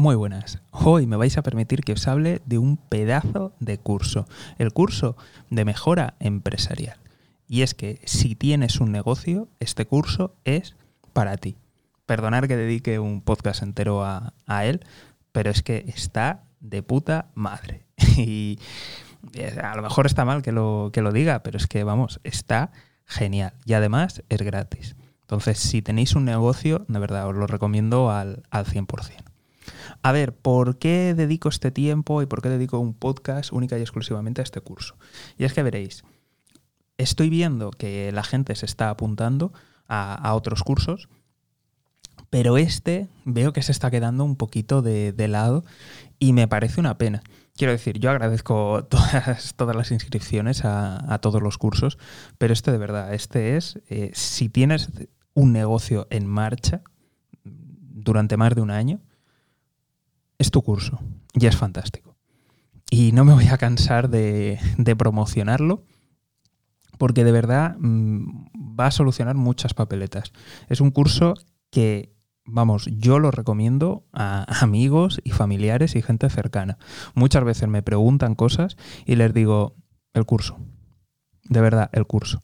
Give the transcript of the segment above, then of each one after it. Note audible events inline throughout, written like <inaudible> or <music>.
Muy buenas. Hoy me vais a permitir que os hable de un pedazo de curso, el curso de mejora empresarial. Y es que si tienes un negocio, este curso es para ti. Perdonar que dedique un podcast entero a, él, pero es que está de puta madre. <laughs> Y eh, a lo mejor está mal que lo, que lo diga, pero es que vamos, está genial. Y además es gratis. Entonces, si tenéis un negocio, de verdad, os lo recomiendo al, al 100%. A ver, ¿por qué dedico este tiempo y por qué dedico un podcast única y exclusivamente a este curso? Y es que veréis, estoy viendo que la gente se está apuntando a, otros cursos, pero este veo que se está quedando un poquito de, lado y me parece una pena. Quiero decir, yo agradezco <laughs> todas, las inscripciones a, todos los cursos, pero este de verdad, este es, eh, si tienes un negocio en marcha durante más de un año, es tu curso y es fantástico. Y no me voy a cansar de, promocionarlo porque de verdad mm, va a solucionar muchas papeletas. Es un curso que, vamos, yo lo recomiendo a amigos y familiares y gente cercana. Muchas veces me preguntan cosas y les digo, el curso. De verdad, el curso.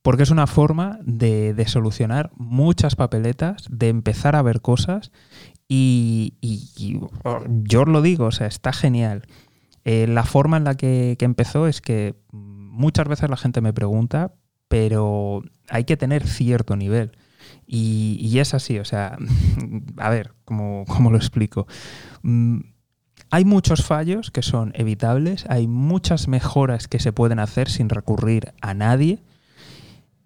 Porque es una forma de, de solucionar muchas papeletas, de empezar a ver cosas y, yo os lo digo, o sea, está genial. Eh, la forma en la que, empezó es que muchas veces la gente me pregunta, pero hay que tener cierto nivel. Y, es así, o sea, <laughs> a ver, ¿cómo, lo explico? Mm, hay muchos fallos que son evitables, hay muchas mejoras que se pueden hacer sin recurrir a nadie,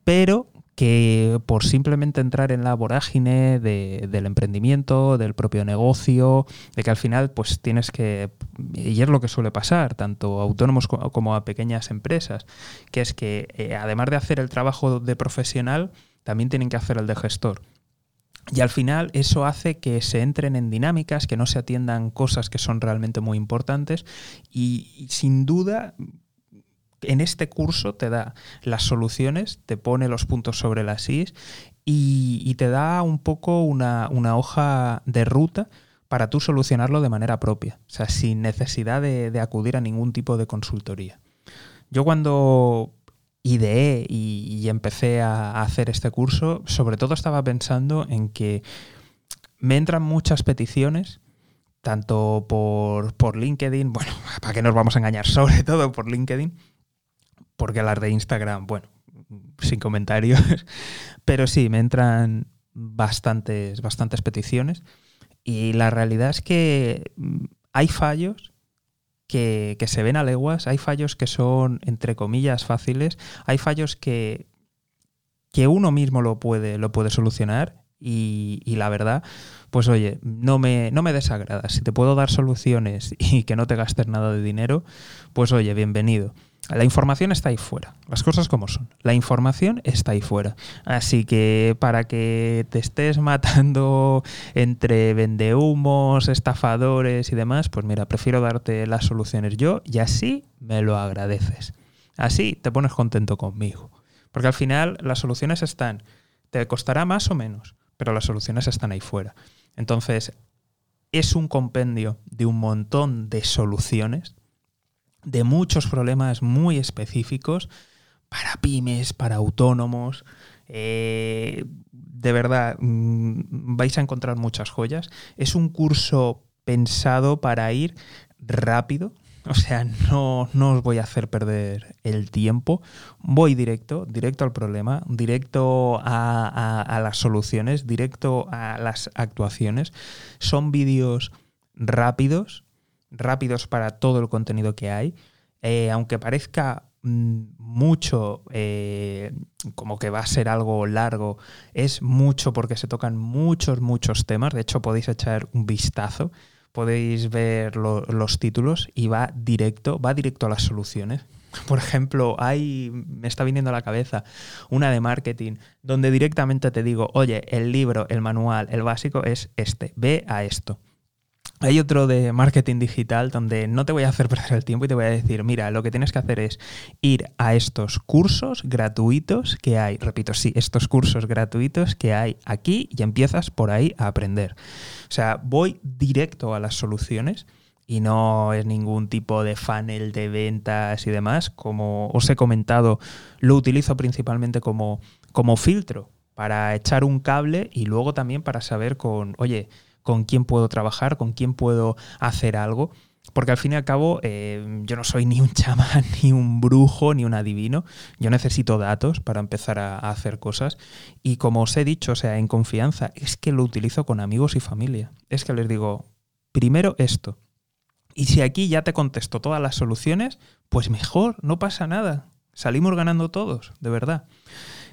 pero que por simplemente entrar en la vorágine del emprendimiento, del propio negocio, de que al final pues tienes que, y es lo que suele pasar, tanto a autónomos como a pequeñas empresas, que es que eh, además de hacer el trabajo de profesional, también tienen que hacer el de gestor. Y al final eso hace que se entren en dinámicas, que no se atiendan cosas que son realmente muy importantes y sin duda en este curso te da las soluciones, te pone los puntos sobre las is y, te da un poco una, hoja de ruta para tú solucionarlo de manera propia, o sea, sin necesidad de, acudir a ningún tipo de consultoría. Yo cuando ideé y, empecé a, hacer este curso, sobre todo estaba pensando en que me entran muchas peticiones, tanto por, por LinkedIn, <laughs> bueno, para qué nos vamos a engañar, sobre todo por LinkedIn, porque las de Instagram, bueno, sin comentarios, <laughs> pero sí, me entran bastantes, bastantes peticiones y la realidad es que mm, hay fallos que, se ven a leguas, hay fallos que son, entre comillas, fáciles, hay fallos que, que uno mismo lo puede, lo puede solucionar y, y, la verdad, pues oye, no me, no me desagrada. Si te puedo dar soluciones <laughs> y que no te gastes nada de dinero, pues oye, bienvenido. La información está ahí fuera, las cosas como son. La información está ahí fuera. Así que para que te estés matando entre vendehumos, estafadores y demás, pues mira, prefiero darte las soluciones yo y así me lo agradeces. Así te pones contento conmigo. Porque al final las soluciones están, te costará más o menos, pero las soluciones están ahí fuera. Entonces, es un compendio de un montón de soluciones de muchos problemas muy específicos para pymes, para autónomos. Eh, de verdad, mm, vais a encontrar muchas joyas. Es un curso pensado para ir rápido. O sea, no, os voy a hacer perder el tiempo. Voy directo, directo al problema, directo a las soluciones, directo a las actuaciones. Son vídeos rápidos, rápidos para todo el contenido que hay. Eh, aunque parezca mm, mucho, eh, como que va a ser algo largo, es mucho porque se tocan muchos, muchos temas. De hecho, podéis echar un vistazo, podéis ver los títulos y va directo, va directo a las soluciones. <laughs> Por ejemplo, hay, me está viniendo a la cabeza una de marketing donde directamente te digo, oye, el libro, el manual, el básico es este, ve a esto. Hay otro de marketing digital donde no te voy a hacer perder el tiempo y te voy a decir, mira, lo que tienes que hacer es ir a estos cursos gratuitos que hay, repito, sí, estos cursos gratuitos que hay aquí y empiezas por ahí a aprender. O sea, voy directo a las soluciones y no es ningún tipo de funnel de ventas y demás. Como os he comentado, lo utilizo principalmente como, como filtro para echar un cable y luego también para saber con, oye, con quién puedo trabajar, con quién puedo hacer algo. Porque al fin y al cabo eh, yo no soy <laughs> ni un chamán, ni un brujo, ni un adivino. Yo necesito datos para empezar a, a, hacer cosas. Y como os he dicho, o sea, en confianza, es que lo utilizo con amigos y familia. Es que les digo, primero esto. Y si aquí ya te contesto todas las soluciones, pues mejor, no pasa nada. Salimos ganando todos, de verdad.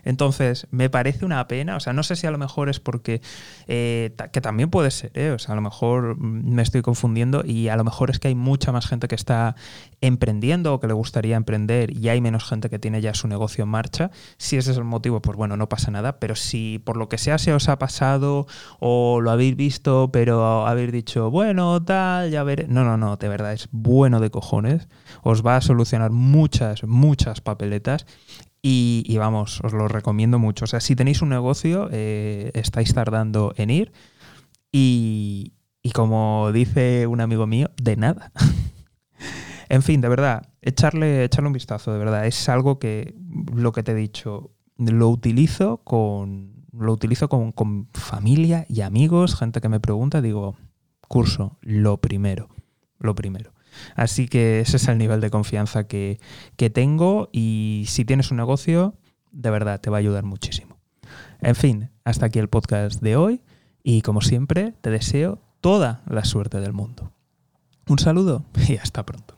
Entonces, me parece una pena, o sea, no sé si a lo mejor es porque, eh, que también puede ser, ¿eh? o sea, a lo mejor me estoy confundiendo y a lo mejor es que hay mucha más gente que está emprendiendo o que le gustaría emprender y hay menos gente que tiene ya su negocio en marcha. Si ese es el motivo, pues bueno, no pasa nada, pero si por lo que sea se os ha pasado o lo habéis visto, pero habéis dicho, bueno, tal, ya veré. No, no, no, de verdad, es bueno de cojones. Os va a solucionar muchas, muchas papeletas y, vamos, os lo recomiendo mucho. O sea, si tenéis un negocio, eh, estáis tardando en ir. Y, y como dice un amigo mío, de nada. <laughs> en fin, de verdad, echarle, echarle un vistazo, de verdad. Es algo que, lo que te he dicho, lo utilizo con. Lo utilizo con, con familia y amigos, gente que me pregunta, digo, curso, lo primero, lo primero. Así que ese es el nivel de confianza que, que tengo y si tienes un negocio, de verdad te va a ayudar muchísimo. En fin, hasta aquí el podcast de hoy y como siempre te deseo toda la suerte del mundo. Un saludo y hasta pronto.